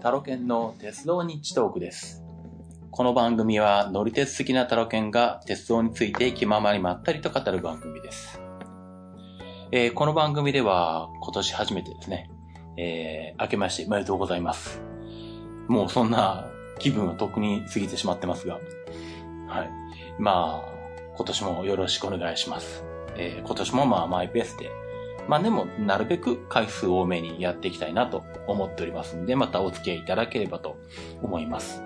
タロケンの鉄道日トークです。この番組は乗り鉄好きなタロケンが鉄道について気ままにまったりと語る番組です。えーこの番組では今年初めてですね、えー明けましておめでとうございます。もうそんな気分はとっくに過ぎてしまってますが、はい。まあ、今年もよろしくお願いします。えー今年もまあマイペースで、まあでも、なるべく回数多めにやっていきたいなと思っておりますんで、またお付き合いいただければと思います。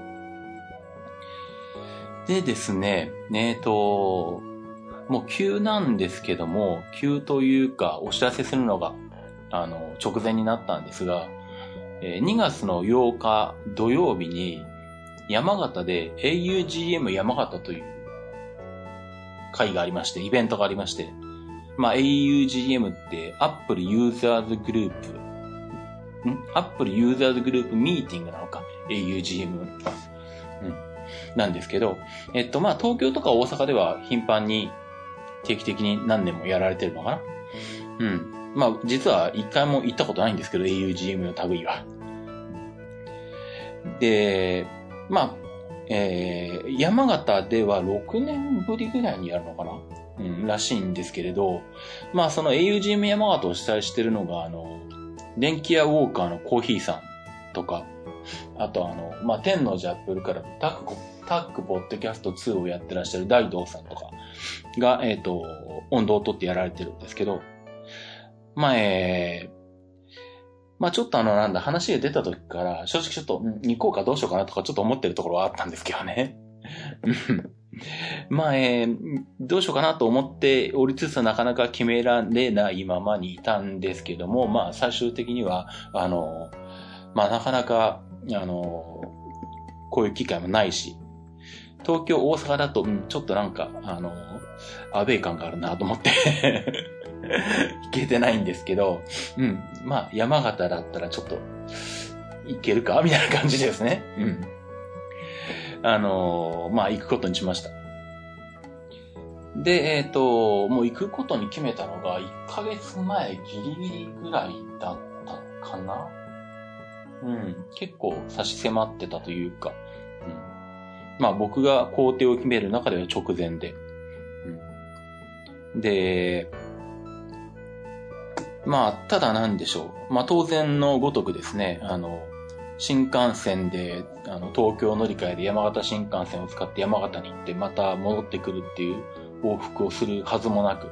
でですね、えっと、もう急なんですけども、急というかお知らせするのが、あの、直前になったんですが、え2月の8日土曜日に、山形で augm 山形という会がありまして、イベントがありまして、まあ、augm って Apple Users Group、ん ?Apple Users Group Meeting なのか ?augm。うん。なんですけど、えっと、まあ、東京とか大阪では頻繁に定期的に何年もやられてるのかな？うん。まあ、実は一回も行ったことないんですけど、augm の類は。で、まあ、えー、山形では6年ぶりぐらいにやるのかな？うん、らしいんですけれど、まあその augm 山形を主催してるのが、あの、電気屋ウォーカーのコーヒーさんとか、あとあの、まあ天王寺アップルからタック、タックポッドキャスト2をやってらっしゃる大道さんとかが、えっ、と、温度を取ってやられてるんですけど、まあえーまあちょっとあのなんだ、話が出た時から、正直ちょっと、行こうかどうしようかなとかちょっと思ってるところはあったんですけどね。まあ、えーどうしようかなと思っておりつつなかなか決められないままにいたんですけども、まあ最終的には、あの、まあなかなか、あの、こういう機会もないし、東京、大阪だと、うんちょっとなんか、あの、アウェイ感があるなと思って、行けてないんですけど、うん、まあ山形だったらちょっと、行けるかみたいな感じですね。うん。あのまあ行くことにしました。で、えっ、と、もう行くことに決めたのが1ヶ月前ギリギリぐらいだったかな？うん。結構差し迫ってたというか、うん。まあ僕が工程を決める中では直前で。うん。で、まあ、ただなんでしょう。まあ当然のごとくですね、あの、新幹線で、あの、東京乗り換えで山形新幹線を使って山形に行ってまた戻ってくるっていう往復をするはずもなく、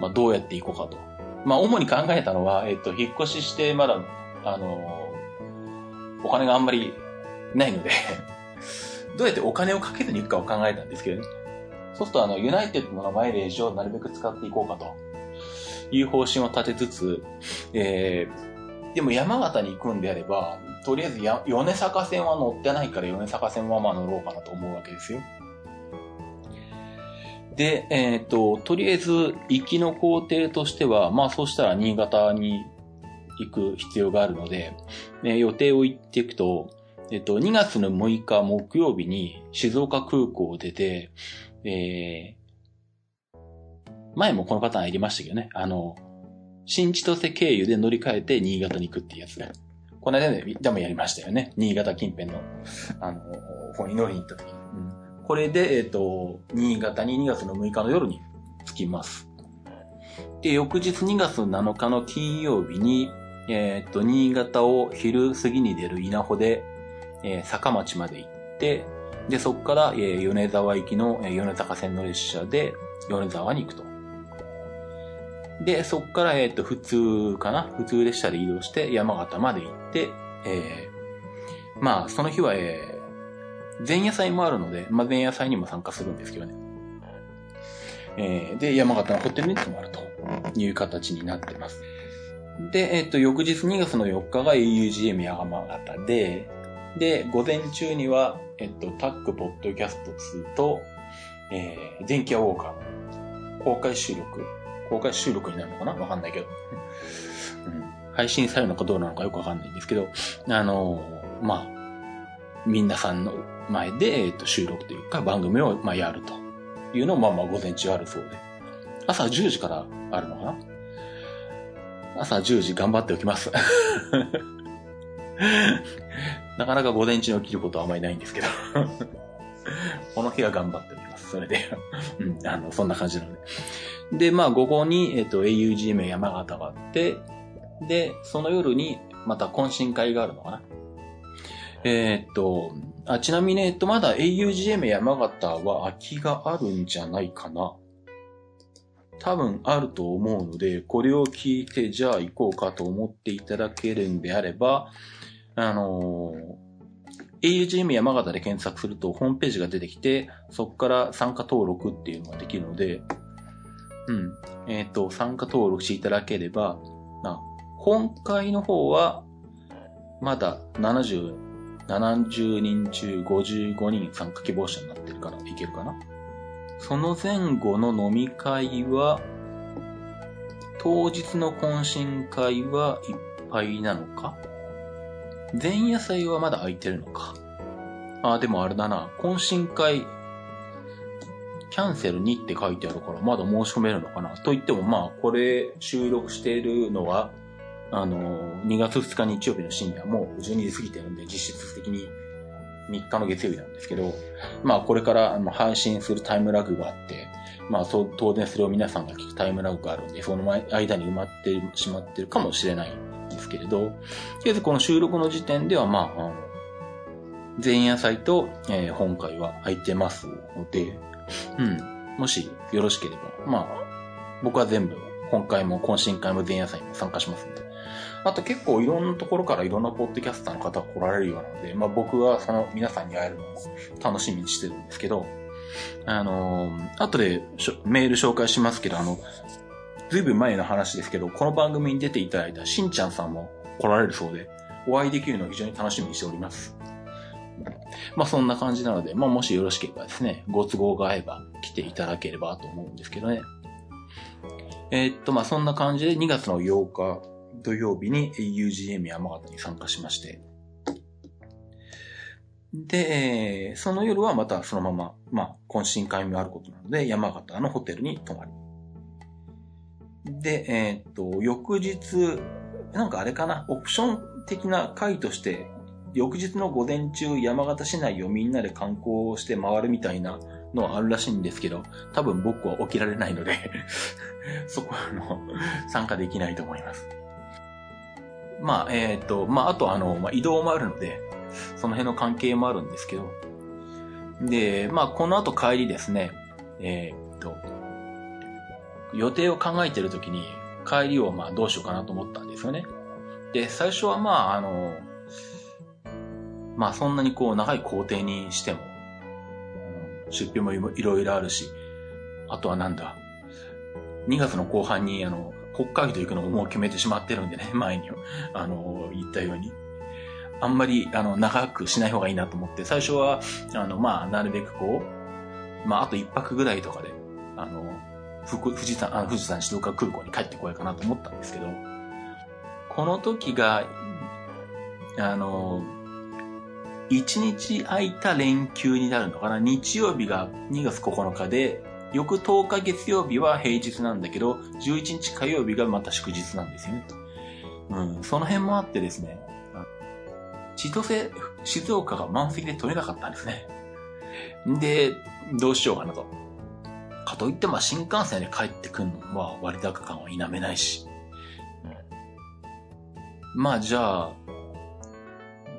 まあどうやって行こうかと。まあ主に考えたのは、えっと、引っ越ししてまだ、あの、お金があんまりないので、どうやってお金をかけずに行くかを考えたんですけどね。そうすると、あの、ユナイテッドのマイレージをなるべく使っていこうかという方針を立てつつ、えー、でも山形に行くんであれば、とりあえずや米坂線は乗ってないから米坂線はまあ乗ろうかなと思うわけですよ。で、えっ、と、とりあえず行きの工程としては、まあそうしたら新潟に行く必要があるので、え予定を言っていくと、えっ、と、2月の6日木曜日に静岡空港を出て、えー前もこのパターン入りましたけどね、あの、新千歳経由で乗り換えて新潟に行くっていうやつね。この間ね、でもやりましたよね。新潟近辺の、あの、方に乗りに行った時。うんこれで、えっ、と、新潟に2月の6日の夜に着きます。で、翌日2月7日の金曜日に、えっ、と、新潟を昼過ぎに出る稲穂で、えー坂町まで行って、で、そこから、えー米沢行きの、えー米坂線の列車で米沢に行くと。で、そこから、えっ、と、普通かな？普通列車で移動して山形まで行って、えーまあ、その日は、えー前夜祭もあるので、まあ、前夜祭にも参加するんですけどね。えーで、山形のホテルに泊まるという形になってます。で、えっ、と、翌日2月の4日が augm 山形で、で、午前中には、えっ、と、タックポッドキャスト2と、えー、電気屋ウォーカー公開収録、公開収録になるのかな？わかんないけど。うん配信されるのかどうなのかよくわかんないんですけど、あのーまあ、みんなさんの前で、えっと、収録というか番組を、まあ、やるというのを、まあまあ、午前中あるそうで。朝10時からあるのかな？朝10時頑張っておきます。なかなか午前中に起きることはあまりないんですけど。この日は頑張っております。それでうん、あの、そんな感じなので。で、まあ、午後に、えっ、ー、と、augm 山形があって、で、その夜に、また懇親会があるのかな。えー、っと、あ、ちなみに、えっと、まだ augm 山形は空きがあるんじゃないかな。多分あると思うので、これを聞いて、じゃあ行こうかと思っていただけるんであれば、あのー、augm 山形で検索するとホームページが出てきて、そこから参加登録っていうのができるので、うん。えっ、ー、と、参加登録していただければ、な、今回の方は、まだ70、70人中55人参加希望者になってるから、いけるかなその前後の飲み会は、当日の懇親会はいっぱいなのか前夜祭はまだ空いてるのかあ、でもあれだな。懇親会、キャンセルにって書いてあるから、まだ申し込めるのかな？と言っても、まあ、これ収録しているのは、あの、2月2日日曜日の深夜、もう12時過ぎてるんで、実質的に3日の月曜日なんですけど、まあこれからあの配信するタイムラグがあって、まあ当然それを皆さんが聞くタイムラグがあるんで、その間に埋まってしまってるかもしれないんですけれど、とりあえずこの収録の時点ではまあ、あの前夜祭と、えー、本会は空いてますので、うん、もしよろしければ、まあ、僕は全部、本会も懇親会も前夜祭も参加しますんで、あと結構いろんなところからいろんなポッドキャスターの方が来られるようなので、まあ僕はその皆さんに会えるのを楽しみにしてるんですけど、あのー、後でメール紹介しますけど、あの、ずいぶん前の話ですけど、この番組に出ていただいたしんちゃんさんも来られるそうで、お会いできるのを非常に楽しみにしております。まあそんな感じなので、まあもしよろしければですね、ご都合が合えば来ていただければと思うんですけどね。えー、っと、まあそんな感じで2月の8日、土曜日に UGM 山形に参加しまして、で、その夜はまたそのまま、まあ、懇親会もあることなので、山形のホテルに泊まり。で、えー、っと、翌日、なんかあれかな、オプション的な会として、翌日の午前中、山形市内をみんなで観光して回るみたいなのはあるらしいんですけど、多分僕は起きられないので そこはあの、参加できないと思います。まあ、えっ、と、まあ、あとあの、まあ、移動もあるので、その辺の関係もあるんですけど、で、まあ、この後帰りですね、えっ、と、予定を考えてるときに、帰りをまあどうしようかなと思ったんですよね。で、最初はまあ、あの、まあそんなにこう長い工程にしても、出費もいろいろあるし、あとはなんだ、2月の後半にあの、北海道行くのももう決めてしまってるんでね、前に、あの、言ったように。あんまり、あの、長くしない方がいいなと思って、最初は、あの、まあ、なるべくこう、まあ、あと一泊ぐらいとかで、あの、富士山、あの富士山静岡空港に帰ってこようかなと思ったんですけど、この時が、あの、一日空いた連休になるのかな？日曜日が2月9日で、翌10日月曜日は平日なんだけど、11日火曜日がまた祝日なんですよね。うん、その辺もあってですね、千歳、静岡が満席で取れなかったんですね。で、どうしようかなと。かといってまあ新幹線で帰ってくるのは割高感は否めないし。うん、まあじゃあ、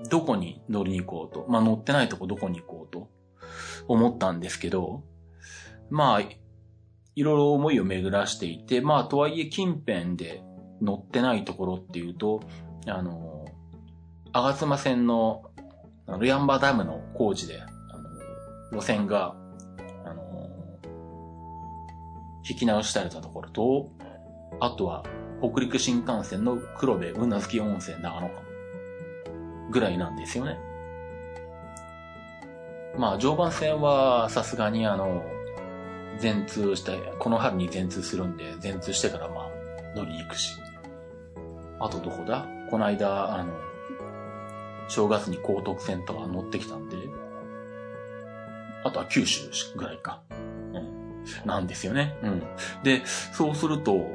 どこに乗りに行こうと。まあ乗ってないとこどこに行こうと。思ったんですけど、まあ、いろいろ思いを巡らしていて、まあ、とはいえ近辺で乗ってないところっていうと、あの、吾妻線の、あの、ヤンバダムの工事で、あの、路線が、あの、引き直したれたところと、あとは、北陸新幹線の黒部うなずき温泉長野間。ぐらいなんですよね。まあ、常磐線はさすがにあの、全通して、この春に全通するんで、全通してからまあ、乗りに行くし。あとどこだ？この間、あの、正月に高徳線とか乗ってきたんで、あとは九州ぐらいか。うん。なんですよね。うん。で、そうすると、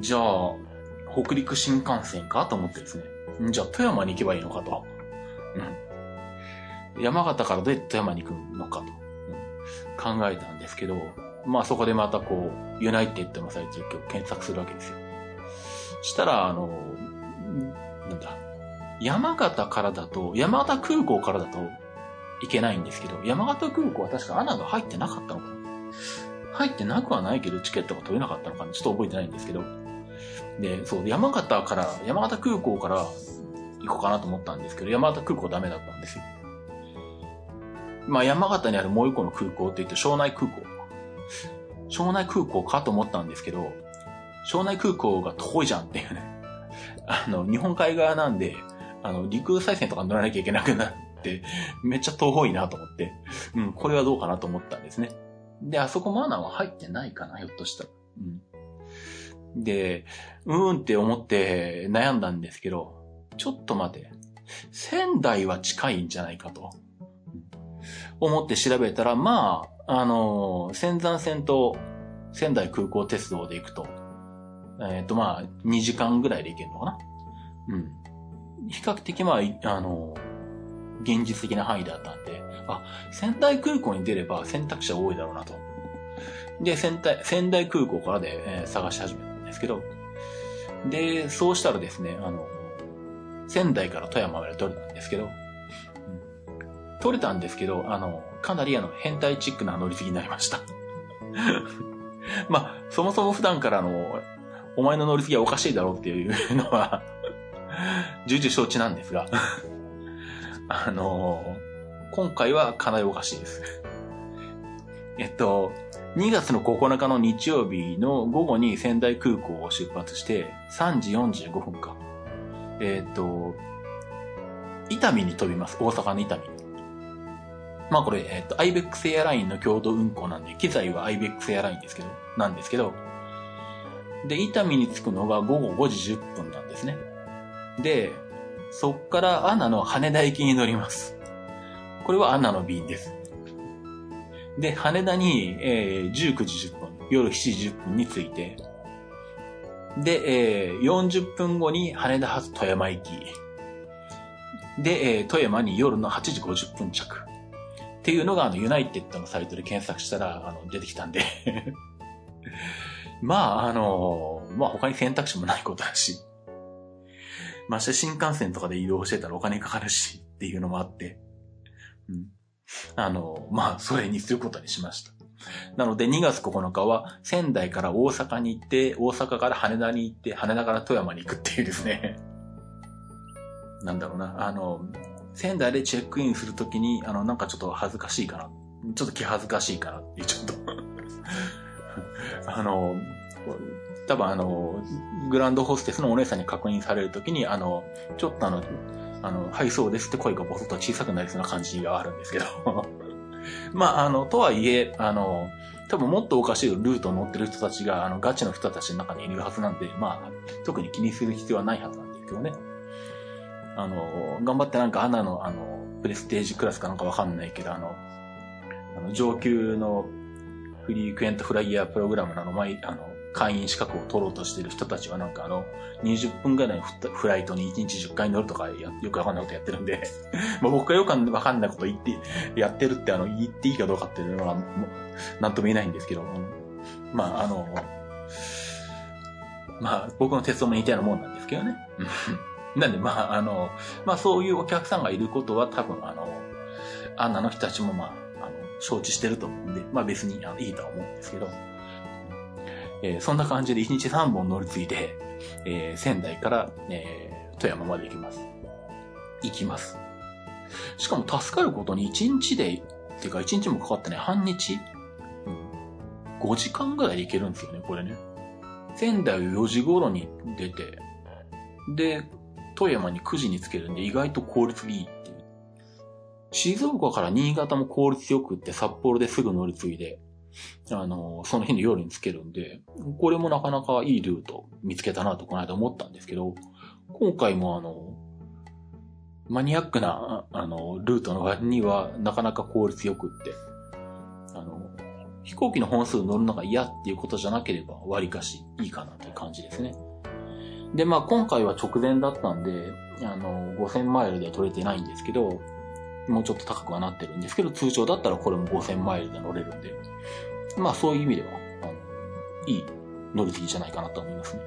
じゃあ、北陸新幹線か？と思ってですね。じゃあ富山に行けばいいのかと。うん。山形からどうやって富山に行くのかと、うん、考えたんですけど、まあそこでまたこう、ユナイテッドのサイトを検索するわけですよ。したら、あの、なんだ、山形からだと、山形空港からだといけないんですけど、山形空港は確か穴が入ってなかったのかな入ってなくはないけど、チケットが取れなかったのかなちょっと覚えてないんですけど。で、そう、山形から、山形空港から行こうかなと思ったんですけど、山形空港ダメだったんですよ。まあ山形にあるもう一個の空港って言って、庄内空港。庄内空港かと思ったんですけど、庄内空港が遠いじゃんっていうね。あの、日本海側なんで、あの、陸空再線とか乗らなきゃいけなくなって、めっちゃ遠いなと思って、うん、これはどうかなと思ったんですね。で、あそこマナーは入ってないかな、ひょっとしたら。うん。で、うーんって思って悩んだんですけど、ちょっと待て。仙台は近いんじゃないかと。思って調べたら、まあ、あの、仙山線と仙台空港鉄道で行くと、えっ、ー、とまあ、2時間ぐらいで行けるのかなうん。比較的まあ、あの、現実的な範囲だったんで、あ、仙台空港に出れば選択肢は多いだろうなと。で、仙台、仙台空港からで、えー、探し始めたですけど、で、そうしたらですね、あの、仙台から富山まで取れたんですけど、うん、取れたんですけど、あの、かなりあの、変態チックな乗り継ぎになりました。まあ、そもそも普段からあの、お前の乗り継ぎはおかしいだろうっていうのは重々承知なんですが あの今回はかなりおかしいですえっと、2月の9日の日曜日の午後に仙台空港を出発して3時45分か。えっと、伊丹に飛びます。大阪の伊丹。まあこれ、えっと、アイベックスエアラインの共同運行なんで、機材はアイベックスエアラインですけど、なんですけど、で、伊丹に着くのが午後5時10分なんですね。で、そっからアナの羽田行きに乗ります。これはアナの便です。で、羽田に、えー、19時10分、夜7時10分に着いて、で、えー、40分後に羽田発富山行き。で、えー、富山に夜の8時50分着。っていうのが、あの、ユナイテッドのサイトで検索したら、あの、出てきたんで まあ、あのまあ他に選択肢もないことだし。まして新幹線とかで移動してたらお金かかるしっていうのもあって。うん。あの、まあ、それにすることにしました。なので、2月9日は仙台から大阪に行って、大阪から羽田に行って、羽田から富山に行くっていうですね。なんだろうな、あの、仙台でチェックインするときに、あの、なんかちょっと恥ずかしいかな。ちょっと気恥ずかしいかなっていう、ちょっと あの、多分あの、グランドホステスのお姉さんに確認されるときに、あの、ちょっとあの、あの、はい、そうですって声がボソッと小さくなりそうな感じがあるんですけど。まあ、あの、とはいえ、あの、多分もっとおかしいルートを乗ってる人たちが、あの、ガチの人たちの中にいるはずなんで、まあ、特に気にする必要はないはずなんですけどね。あの、頑張ってなんかアナの、あの、プレステージクラスかなんかわかんないけど、あの、あの上級のフリークエントフライヤープログラムのあの、前、あの、会員資格を取ろうとしてる人たちはなんかあの、20分ぐらいのフライトに1日10回乗るとかよくわかんないことやってるんで ま僕がよくわかんないこと言って、やってるってあの、言っていいかどうかっていうのは、なんとも言えないんですけど、まああの、まあ僕の鉄道も似たようなもんなんですけどね。なんでまああの、まあそういうお客さんがいることは多分あの、アンナの人たちもまあ、あの、承知してると思うんで、まあ別にあいいとは思うんですけど、えー、そんな感じで1日3本乗り継いで、えー、仙台から、えー、富山まで行きます。行きます。しかも助かることに1日で、っていうか1日もかかってない、半日、うん、5時間ぐらいで行けるんですよね、これね。仙台を4時頃に出て、で、富山に9時に着けるんで意外と効率いいっていう。静岡から新潟も効率よくって札幌ですぐ乗り継いで、あの、その日の夜につけるんで、これもなかなかいいルート見つけたなとこの間思ったんですけど、今回もあの、マニアックな、あの、ルートの割にはなかなか効率よくって、あの、飛行機の本数乗るのが嫌っていうことじゃなければ割かしいいかなという感じですね。で、まあ今回は直前だったんで、あの、5000マイルでは取れてないんですけど、もうちょっと高くはなってるんですけど、通常だったらこれも5000マイルで乗れるんで、まあそういう意味では、あの、いい乗り継ぎじゃないかなと思いますね。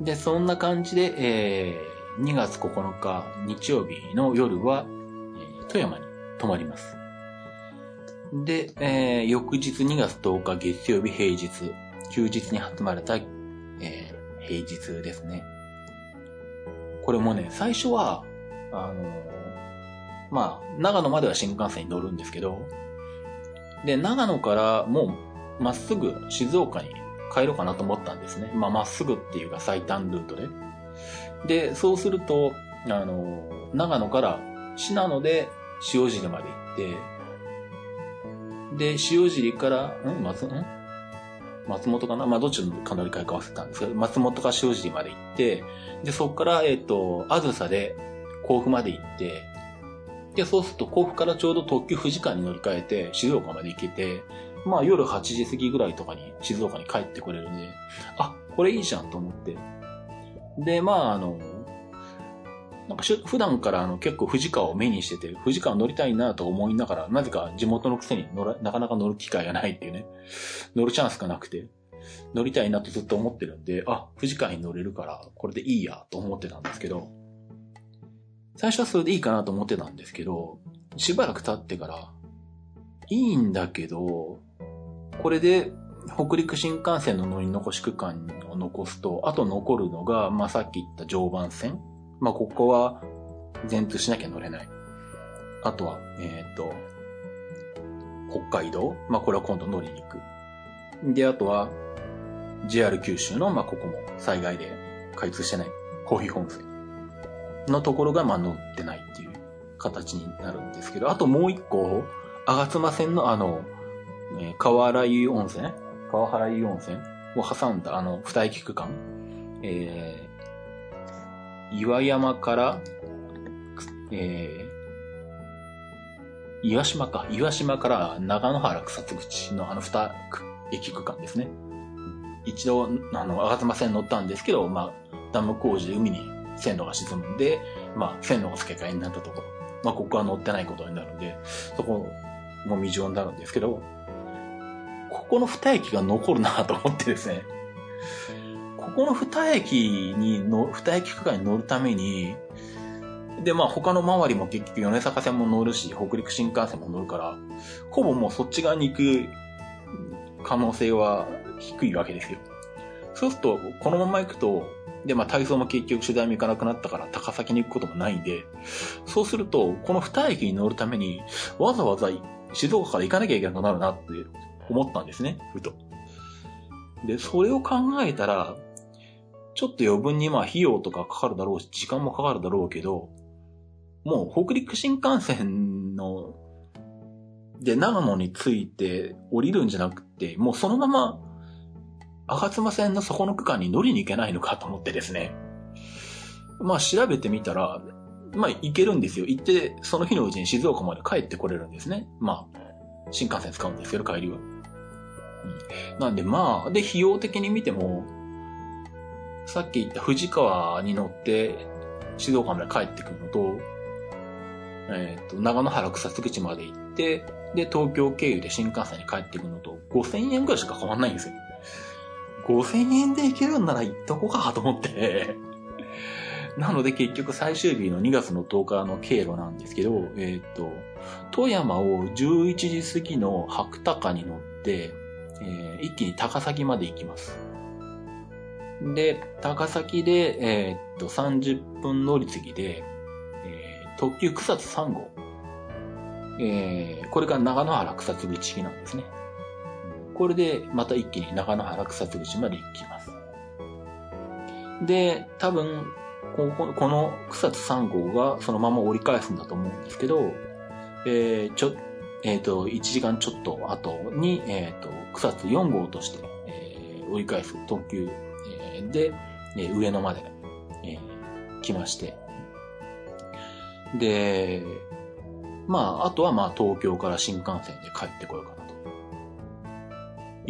で、そんな感じで、えー、2月9日日曜日の夜は、えー、富山に泊まります。で、えー、翌日2月10日月曜日平日、休日に集まれた、えー、平日ですね。これもね、最初は、あの、まあ、長野までは新幹線に乗るんですけど、で、長野からもう、まっすぐ静岡に帰ろうかなと思ったんですね。まあ、まっすぐっていうか最短ルートで。で、そうすると、あの、長野から信濃で塩尻まで行って、で、塩尻から、ん？松、ん？松本かな？まあ、どっちのか乗り換えか忘れたんですけど、松本か塩尻まで行って、で、そこから、えっ、ー、と、あずさで甲府まで行って、で、そうすると甲府からちょうど特急富士間に乗り換えて静岡まで行けて、まあ夜8時過ぎぐらいとかに静岡に帰ってこれるんで、あ、これいいじゃんと思って。で、まああの、なんか普段からあの結構富士川を目にしてて、富士川乗りたいなと思いながら、なぜか地元のくせに乗らなかなか乗る機会がないっていうね、乗るチャンスがなくて、乗りたいなとずっと思ってるんで、あ、富士川に乗れるから、これでいいやと思ってたんですけど、最初はそれでいいかなと思ってたんですけど、しばらく経ってから、いいんだけど、これで北陸新幹線の乗り残し区間を残すと、あと残るのが、まあ、さっき言った常磐線。まあ、ここは全通しなきゃ乗れない。あとは、えっ、ー、と、北海道。まあ、これは今度乗りに行く。で、あとは、JR 九州の、まあ、ここも災害で開通してない、コーヒー本線のところが、まあ、乗ってないっていう形になるんですけど、あともう一個、吾妻線のあの、えー、川原湯温泉川原湯温泉を挟んだあの、二駅区間。えー、岩山から、えー、岩島か。岩島から長野原草津口のあの二駅区間ですね。一度、あの、吾妻線乗ったんですけど、まあ、ダム工事で海に線路が沈むんで、まあ、線路が付け替えになったところ。まあ、ここは乗ってないことになるんで、そこも未常になるんですけど、ここの二駅が残るなと思ってですね、ここの二駅にの、二駅区間に乗るために、で、まあ他の周りも結局米坂線も乗るし、北陸新幹線も乗るから、ほぼもうそっち側に行く可能性は低いわけですよ。そうすると、このまま行くと、で、まあ体操も結局取材も行かなくなったから高崎に行くこともないんで、そうすると、この二駅に乗るために、わざわざ静岡から行かなきゃいけなくなるなって思ったんですね、ふと。で、それを考えたら、ちょっと余分にまあ費用とかかかるだろうし、時間もかかるだろうけど、もう北陸新幹線の、で、長野に着いて降りるんじゃなくて、もうそのまま、吾妻線のそこの区間に乗りに行けないのかと思ってですね。まあ調べてみたら、まあ行けるんですよ。行って、その日のうちに静岡まで帰ってこれるんですね。まあ、新幹線使うんですけど、帰りは。なんでまあ、で、費用的に見ても、さっき言った富士川に乗って静岡まで帰ってくるのと、えっ、ー、と、長野原草津口まで行って、で、東京経由で新幹線に帰ってくるのと、5000円くらいしか変わんないんですよ。5000円で行けるんなら行っとこうかと思って なので結局最終日の2月の10日の経路なんですけど、えっ、と、富山を11時過ぎの白鷹に乗って、えー、一気に高崎まで行きます。で、高崎で、えー、っと、30分乗り継ぎで、えー、特急草津3号。えー、これが長野原草津口なんですね。これでまた一気に長野原草津口まで行きます。で、多分、ここの草津3号がそのまま折り返すんだと思うんですけど、えー、ちょ、えっ、ー、と、1時間ちょっと後に、えっ、ー、と、草津4号として、えー、折り返す特急、えー、で、えー、上野まで、えー、来まして。で、まあ、あとはまあ、東京から新幹線で帰ってこようかなと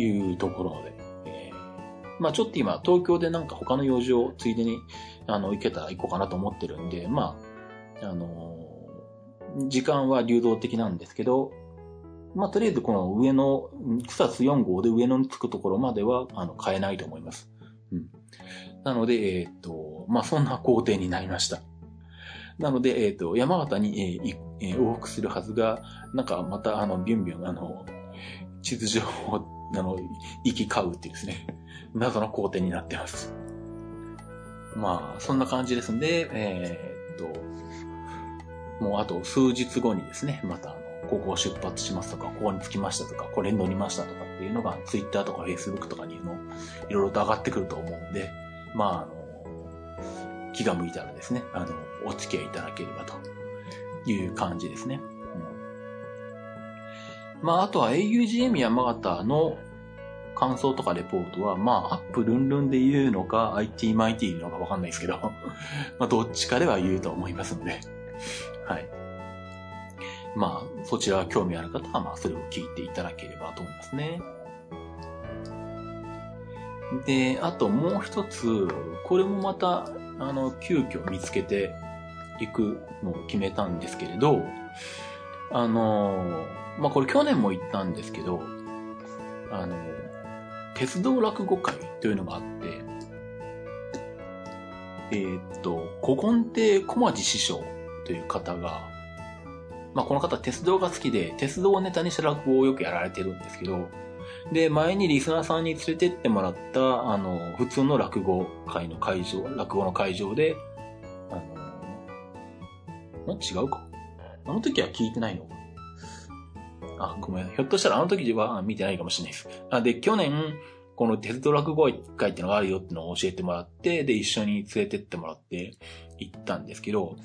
いうところで、えまあちょっと今、東京でなんか他の用事をついでに、あの、行けたら行こうかなと思ってるんで、まあ、あのー時間は流動的なんですけど、まあとりあえずこの上の、草津4号で上野に着くところまでは、あの、買えないと思います。うん。なので、えーっと、まあそんな工程になりました。なので、えーと、山形に、えーえー往復するはずが、なんかまた、あの、ビュンビュン、あの、地図上を、あの、行き交うっていうですね、謎の工程になってます。まあ、そんな感じですんで、えーっと、もうあと数日後にですね、また、ここを出発しますとか、ここに着きましたとか、これに乗りましたとかっていうのが、ツイッターとかフェイスブックとかにの、いろいろと上がってくると思うんで、まあ、あの、気が向いたらですね、あの、お付き合いいただければという感じですね。まあ、あとは augm 山形の感想とかレポートは、まあ、アップルンルンで言うのか、IT マイティーのかわかんないですけど、まあ、どっちかでは言うと思いますので、はい。まあ、そちら興味ある方は、まあ、それを聞いていただければと思いますね。で、あともう一つ、これもまた、あの、急遽見つけていくのを決めたんですけれど、あの、まあ、これ去年も言ったんですけど、あの、鉄道落語会というのがあって、えーっと、古今亭小町師匠という方が、まあ、この方鉄道が好きで、鉄道をネタにした落語をよくやられてるんですけど、で、前にリスナーさんに連れてってもらった、あの、普通の落語会の会場、落語の会場で、あの、違うか。あの時は聞いてないの？あ、ごめん。ひょっとしたらあの時は見てないかもしれないです。あで、去年、この鉄道落語会ってのがあるよってのを教えてもらって、で、一緒に連れてってもらって行ったんですけど、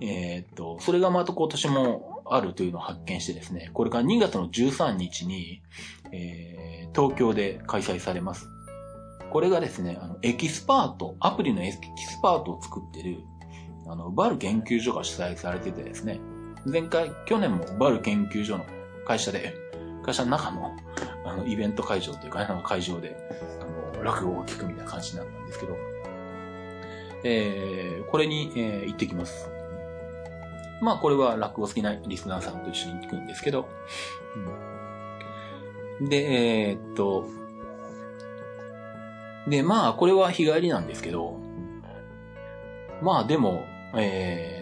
えーっと、それがまた今年もあるというのを発見してですね、これから2月の13日に、えー東京で開催されます。これがですね、あの、エキスパート、アプリのエキスパートを作ってる、あの、ヴァル研究所が主催されててですね、前回、去年もヴァル研究所の会社で、会社の中の、あの、イベント会場というか、あの会場で、あの、落語を聞くみたいな感じになったんですけど、えー、これに、えー行ってきます。まあ、これは落語好きなリスナーさんと一緒に行くんですけど、うん。で、えーっと、で、まあ、これは日帰りなんですけど、まあでも、えー、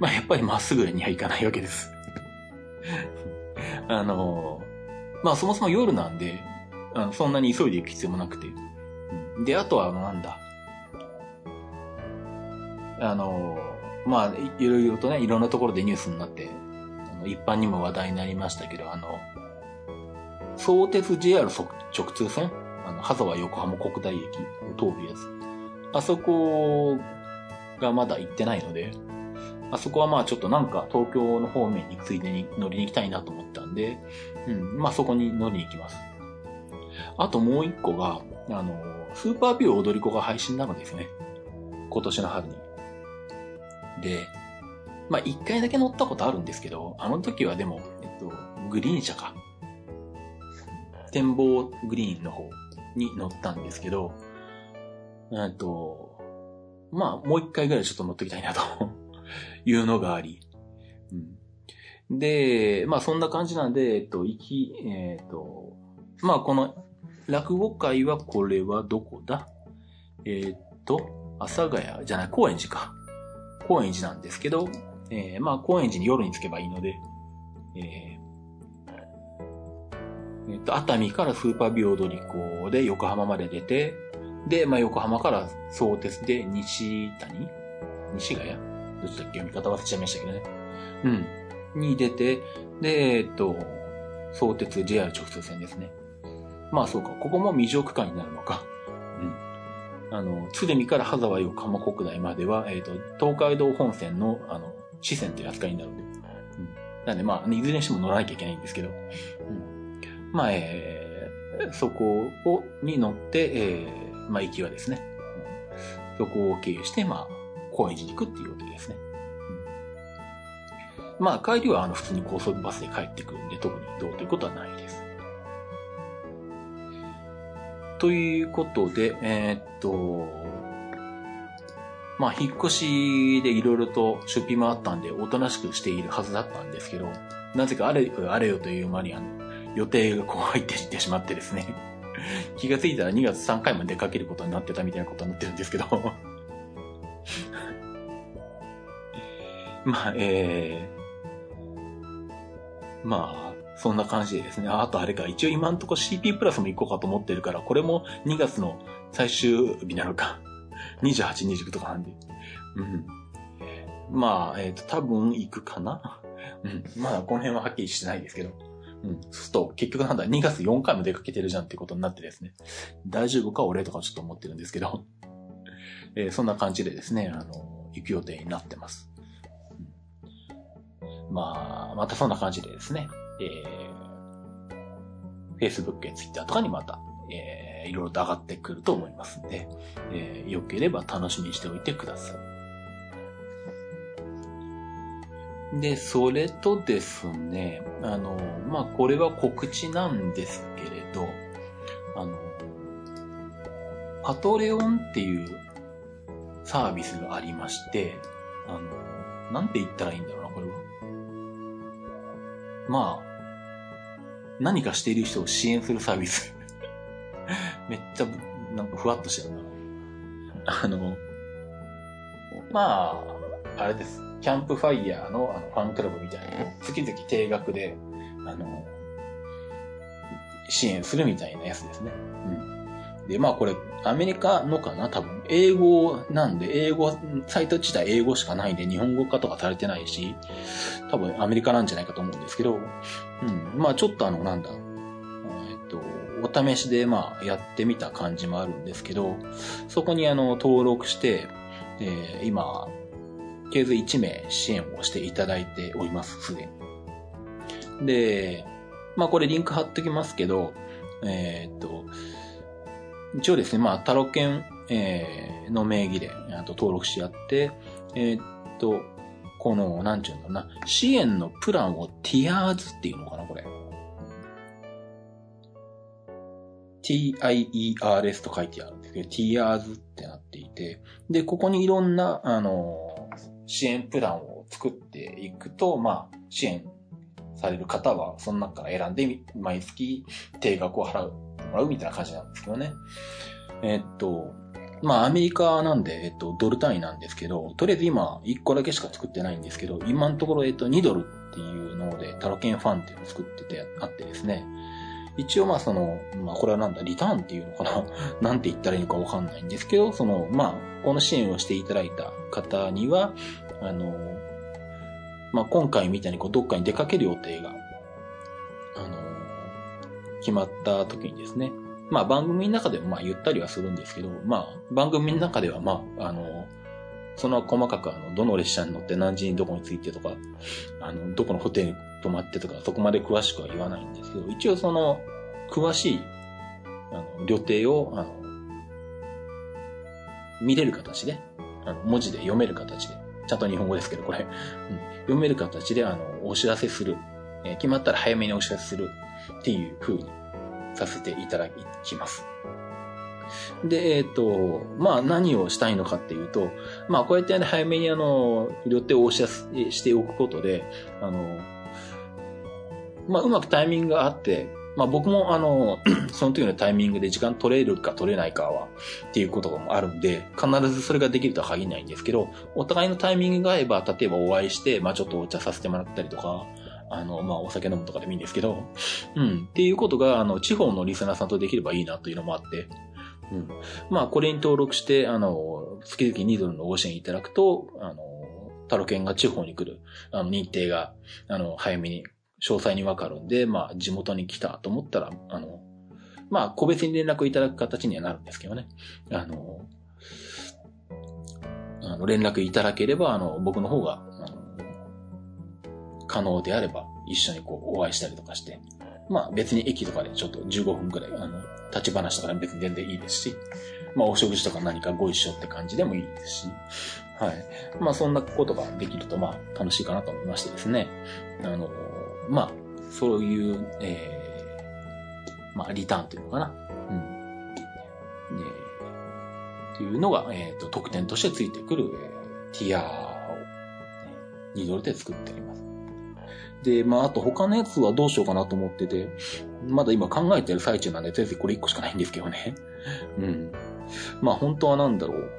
まあやっぱりまっすぐには行かないわけです。あの、まあそもそも夜なんで、あのそんなに急いで行く必要もなくて。で、あとはあの、なんだ。あの、まあ、いろいろとね、いろんなところでニュースになって、あの一般にも話題になりましたけど、あの、相鉄 JR 直通線？あの、羽沢横浜国大駅を通るやつ。あそこがまだ行ってないので、あそこはまあちょっとなんか東京の方面についでに乗りに行きたいなと思ったんで、うん、まあそこに乗りに行きます。あともう一個が、あの、スーパービュー踊り子が配信なのですね。今年の春に。で、まあ一回だけ乗ったことあるんですけど、あの時はでも、えっと、グリーン車か。展望グリーンの方に乗ったんですけど、えっと、まあもう一回ぐらいちょっと乗ってきたいなというのがあり。うん、で、まあそんな感じなんで、えっと、行き、えっと、まあこの落語会はこれはどこだ？えっと、阿佐ヶ谷じゃない、高円寺か。高円寺なんですけど、えー、まあ高円寺に夜に着けばいいので、えーえっと、熱海からスーパービュー踊り子で横浜まで出て、で、まあ、横浜から相鉄で西谷？西ヶ谷？どっちだっけ読み方忘れちゃいましたけどね。うん。に出て、で、えっと、相鉄 JR 直通線ですね。まあそうか、ここも未乗区間になるのか。うん。あの、鶴見から羽沢横浜国大までは、えっと、東海道本線の、あの、支線という扱いになるんで。うん。なんでまあ、いずれにしても乗らなきゃいけないんですけど。うん。まあ、えー、そこを、に乗って、えー、まあ、行きはですね。うんそこを経由して、まあ、高円寺に行くっていう予定ですね。うんまあ、帰りは、あの、普通に高速バスで帰ってくるんで、特にどうということはないです。ということで、えー、っと、まあ、引っ越しでいろいろと出費もあったんで、おとなしくしているはずだったんですけど、なぜかあれよあれよという間にあの、予定がこう入ってきてしまってですね。気がついたら2月3回も出かけることになってたみたいなことになってるんですけどまあ、えー、まあ、そんな感じでですね。あとあれか、一応今んとこ CP プラスも行こうかと思ってるから、これも2月の最終日なのか。28、29とかなんで。うん。まあ、えっ、ー、と、多分行くかな。うん。まだこの辺ははっきりしてないですけど。うん。そうすると、結局なんだ、2月4回も出かけてるじゃんってことになってですね。大丈夫か俺とかちょっと思ってるんですけど。えー、そんな感じでですね、あの、行く予定になってます。まあ、またそんな感じでですね、えー、Facebook や Twitter とかにまた、えー、いろいろと上がってくると思いますんで、えー、よければ楽しみにしておいてください。で、それとですね、あの、まあ、これは告知なんですけれど、あの、パトレオンっていうサービスがありまして、あの、なんて言ったらいいんだろうな、これは。まあ、何かしている人を支援するサービス。めっちゃ、なんかふわっとしてるな。あの、まあ、あれです。キャンプファイヤーのあのファンクラブみたいな月々定額で、あの、支援するみたいなやつですね。うん。で、まあこれ、アメリカのかな？多分。英語なんで、英語、サイト自体英語しかないんで、日本語化とかされてないし、多分アメリカなんじゃないかと思うんですけど、うん。まあちょっとあの、なんだ、えっと、お試しでまあやってみた感じもあるんですけど、そこにあの、登録して、えー、今、ケーズ1名支援をしていただいております、すでに。で、まあこれリンク貼っときますけど、えー、っと、一応ですね、まあタロケン、えー、の名義であと登録し合って、えー、っと、この、なんちゅうんだろうな、支援のプランをティアーズっていうのかな、これ。TIERS と書いてあるんですけど、TIERS ってなっていて、で、ここにいろんな、あの、支援プランを作っていくと、まあ、支援される方は、その中から選んで、毎月定額を払う、もらうみたいな感じなんですけどね。えっと、まあ、アメリカなんで、えっと、ドル単位なんですけど、とりあえず今、1個だけしか作ってないんですけど、今のところ、えっと、2ドルっていうので、タロケンファンっていうのを作ってて、あってですね。一応まあその、まあこれはなんだ、リターンっていうのかな？なんて言ったらいいのかわかんないんですけど、その、まあ、この支援をしていただいた方には、あの、まあ今回みたいにこうどっかに出かける予定が、決まった時にですね、まあ番組の中でもまあ言ったりはするんですけど、まあ番組の中ではまあ、あの、その細かくあの、どの列車に乗って何時にどこに着いてとか、あの、どこのホテルに泊まってとか、そこまで詳しくは言わないんですけど、一応その、詳しい、あの、旅程を、あの、見れる形で、あの、文字で読める形で、ちゃんと日本語ですけど、これ、うん、読める形で、あの、お知らせする。えー、決まったら早めにお知らせする。っていう風にさせていただきます。で、えっ、ー、と、まあ何をしたいのかっていうと、まあこうやってね早めにあの、予定をお知らせしておくことで、あの、まあうまくタイミングがあって、まあ僕もあの、その時のタイミングで時間取れるか取れないかは、っていうこともあるんで、必ずそれができるとは限らないんですけど、お互いのタイミングが合えば、例えばお会いして、まあちょっとお茶させてもらったりとか、あの、まあ、お酒飲むとかでもいいんですけど、うん。っていうことが、あの、地方のリスナーさんとできればいいなというのもあって、うん。まあ、これに登録して、あの、月々2ドルのご支援いただくと、あの、タロケンが地方に来る、あの、日程が、あの、早めに、詳細にわかるんで、まあ、地元に来たと思ったら、あの、まあ、個別に連絡いただく形にはなるんですけどね。あの、あの連絡いただければ、あの、僕の方が、可能であれば、一緒にこう、お会いしたりとかして、まあ別に駅とかでちょっと15分くらい、あの、立ち話とかで別に全然いいですし、まあお食事とか何かご一緒って感じでもいいですし、はい。まあそんなことができるとまあ楽しいかなと思いましてですね。あの、まあ、そういう、えー、まあリターンというのかな。うん。ねっていうのが、えっ、ー、と、特典としてついてくる、えー、ティアを、ね、2ドルで作っております。で、まあ、あと他のやつはどうしようかなと思ってて、まだ今考えてる最中なんで、とりあえずこれ1個しかないんですけどね。うん。まあ、本当はなんだろう。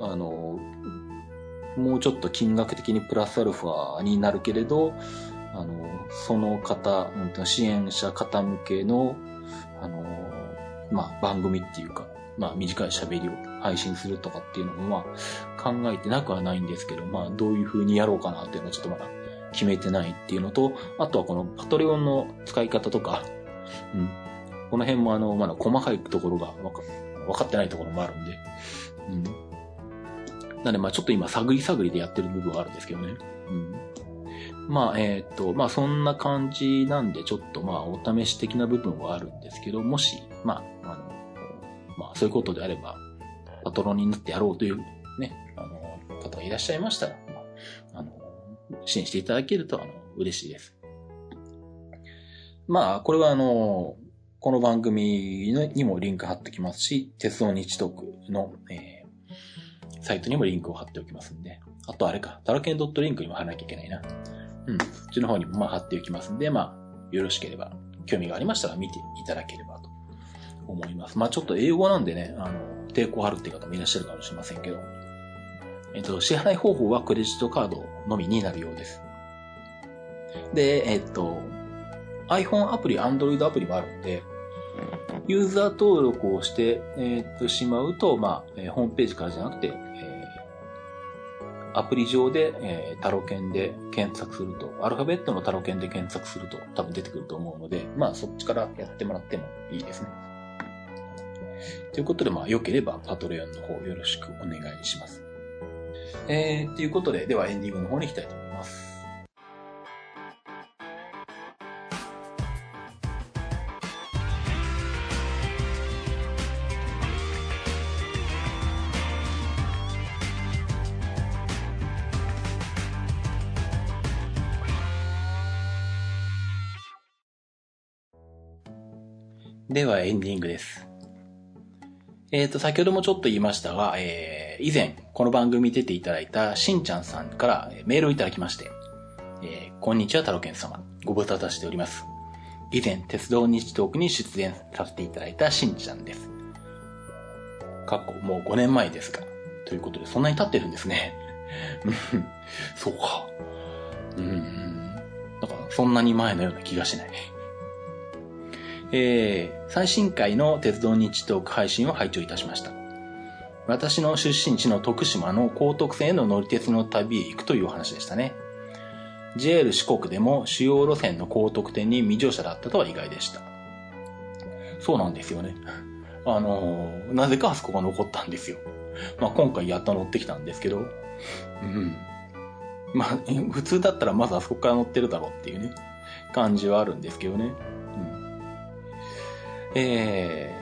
あの、もうちょっと金額的にプラスアルファになるけれど、あの、その方、支援者方向けの、あの、まあ、番組っていうか、まあ、短い喋りを配信するとかっていうのも、まあ、考えてなくはないんですけど、まあ、どういう風にやろうかなっていうのはちょっとまだ決めてないっていうのと、あとはこのパトレオンの使い方とか、うん。この辺もあの、まだ細かいところがわか分かってないところもあるんで、うん。なんで、まあちょっと今探り探りでやってる部分はあるんですけどね。うん。まあ、えっ、ー、と、まあそんな感じなんで、ちょっとまあお試し的な部分はあるんですけど、もし、まあ、あの、まあそういうことであれば、パトロンになってやろうというね、あの、方がいらっしゃいましたら、まあ、あの、支援していただけると、あの、嬉しいです。まあ、これはあの、この番組にもリンク貼ってきますし、鉄道日特の、えサイトにもリンクを貼っておきますんで。あとあれか、タラケンドットリンクにも貼らなきゃいけないな。うん。そっちの方にもまあ貼っておきますんで、まあ、よろしければ、興味がありましたら見ていただければ思います。まあちょっと英語なんでね、あの、抵抗あるっていう方もいらっしゃるかもしれませんけど、えっと、支払い方法はクレジットカードのみになるようです。で、えっと、iPhone アプリ、Android アプリもあるんで、ユーザー登録をして、え、っとしまうと、まあ、えー、ホームページからじゃなくて、えー、アプリ上で、えー、タロケンで検索すると、アルファベットのタロケンで検索すると多分出てくると思うので、まあそっちからやってもらってもいいですね。ということで、まあ良ければパトレオンの方よろしくお願いします。えー、ということで、ではエンディングの方に行きたいと思います。ではエンディングです。えっ、ー、と、先ほどもちょっと言いましたが、えー、以前、この番組出ていただいたしんちゃんさんからメールをいただきまして、えー、こんにちは、太郎健様。ご無沙汰しております。以前、鉄道日トークに出演させていただいたしんちゃんです。過去、もう5年前ですが。ということで、そんなに経ってるんですね。そうか。うん。だから、そんなに前のような気がしない。えー、最新回の鉄道日トーク配信を拝聴いたしました。私の出身地の徳島の高徳線への乗り鉄の旅へ行くというお話でしたね。JR 四国でも主要路線の高徳店に未乗車だったとは意外でした。そうなんですよね。あのー、なぜかあそこが残ったんですよ。まあ今回やっと乗ってきたんですけど、うん。まあ、普通だったらまずあそこから乗ってるだろうっていうね、感じはあるんですけどね。え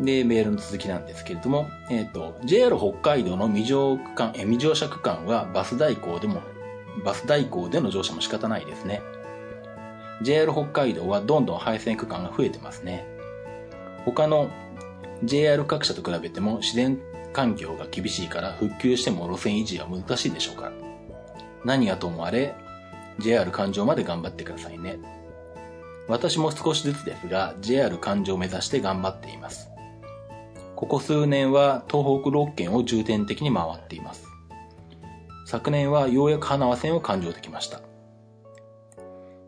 ー、で、メールの続きなんですけれども、えっ、ー、と、JR 北海道の未乗区間、え未乗車区間はバス代行でも、バス代行での乗車も仕方ないですね。JR 北海道はどんどん配線区間が増えてますね。他の JR 各社と比べても自然環境が厳しいから復旧しても路線維持は難しいでしょうから。何はともあれ、JR 環状まで頑張ってくださいね。私も少しずつですが、JR 環状を目指して頑張っています。ここ数年は東北6県を重点的に回っています。昨年はようやく花輪線を環状できました。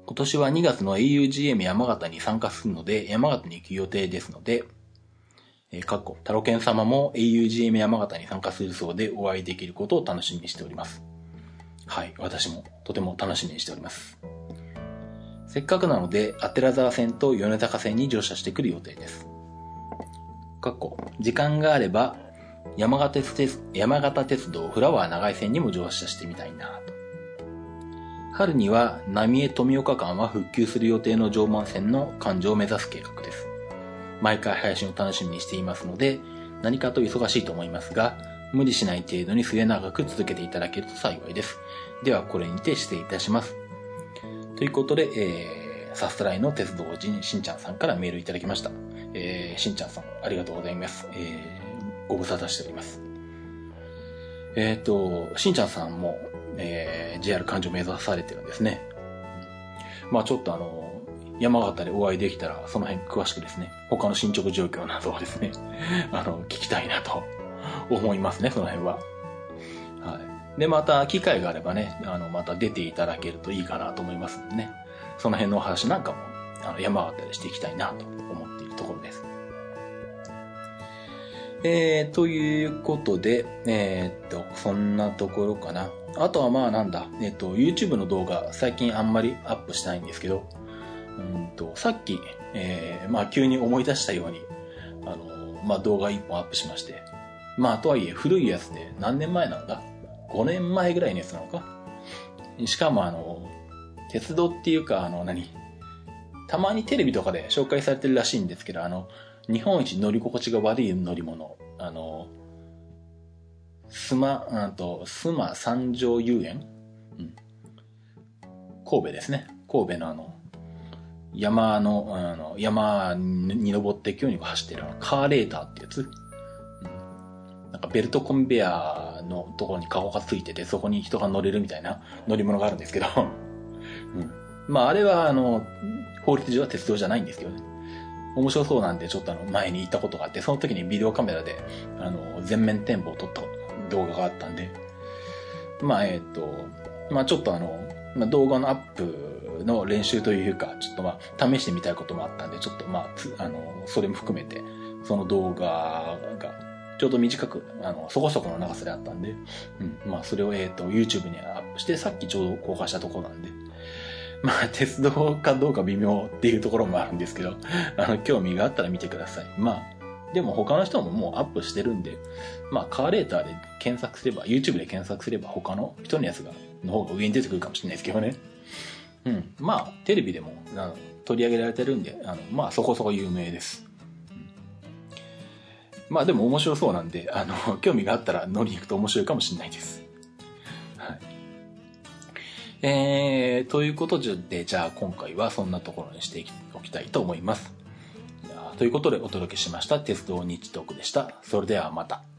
今年は2月の augm 山形に参加するので、山形に行く予定ですので、えー、かっこ、タロケン様も augm 山形に参加するそうでお会いできることを楽しみにしております。はい、私もとても楽しみにしております。せっかくなので、アテラ沢線と米坂線に乗車してくる予定です。かっこ、時間があれば、山形鉄山形鉄道フラワー長井線にも乗車してみたいなと。春には浪江富岡間は復旧する予定の常磐線の環状を目指す計画です。毎回配信を楽しみにしていますので、何かと忙しいと思いますが、無理しない程度に末永く続けていただけると幸いです。ではこれにて失礼いたします。ということで、えー、さすらいの鉄道人しんちゃんさんからメールいただきました。えー、しんちゃんさん、ありがとうございます。えー、ご無沙汰しております。えっ、と、しんちゃんさんも、えー、JR 環状目指されてるんですね。まあちょっとあの、山形でお会いできたら、その辺詳しくですね、他の進捗状況などをですね、あの、聞きたいなと思いますね、その辺は。はい。で、また機会があればね、あの、また出ていただけるといいかなと思いますんでね、その辺のお話なんかも、あの、山形でしていきたいなと思っているところです。えー、ということで、えーっと、そんなところかな。あとはまあなんだ、えっと、YouTube の動画最近あんまりアップしてないんですけど、うんと、さっき、えー、まあ急に思い出したように、あの、まあ動画一本アップしまして、まあとはいえ古いやつで何年前なんだ ?5 年前ぐらいのやつなのか？しかもあの、鉄道っていうかあの何？たまにテレビとかで紹介されてるらしいんですけど、あの、日本一乗り心地が悪い乗り物、あの、スマ、うんと、スマ三条遊園、うん、神戸ですね。神戸のあの、山の、あの、山に登って今日に走ってるあのカーレーターってやつ？うん、なんかベルトコンベアのところにカゴがついてて、そこに人が乗れるみたいな乗り物があるんですけど、うん。まあ、あれは、あの、法律上は鉄道じゃないんですけどね。面白そうなんで、ちょっとあの、前に行ったことがあって、その時にビデオカメラで、あの、全面展望を撮った動画があったんで、まあ、えっ、と、まあ、ちょっとあの、まあ、動画のアップの練習というか、ちょっとまあ、試してみたいこともあったんで、ちょっとまあ、つあの、それも含めて、その動画が、ちょうど短く、あの、そこそこの長さであったんで、うん、まあ、それを、えっ、と、YouTube にアップして、さっきちょうど公開したところなんで、まあ、鉄道かどうか微妙っていうところもあるんですけど、あの、興味があったら見てください。まあ、でも他の人ももうアップしてるんで、まあ、カーレーターで検索すれば、YouTube で検索すれば他の人のやつが、の方が上に出てくるかもしれないですけどね。うん。まあ、テレビでもあの取り上げられてるんで、あの、まあ、そこそこ有名です。まあ、でも面白そうなんで、あの、興味があったら乗りに行くと面白いかもしれないです。はい。えー、ということで、じゃあ今回はそんなところにしておきたいと思います。ということでお届けしました鉄道日トークでした。それではまた。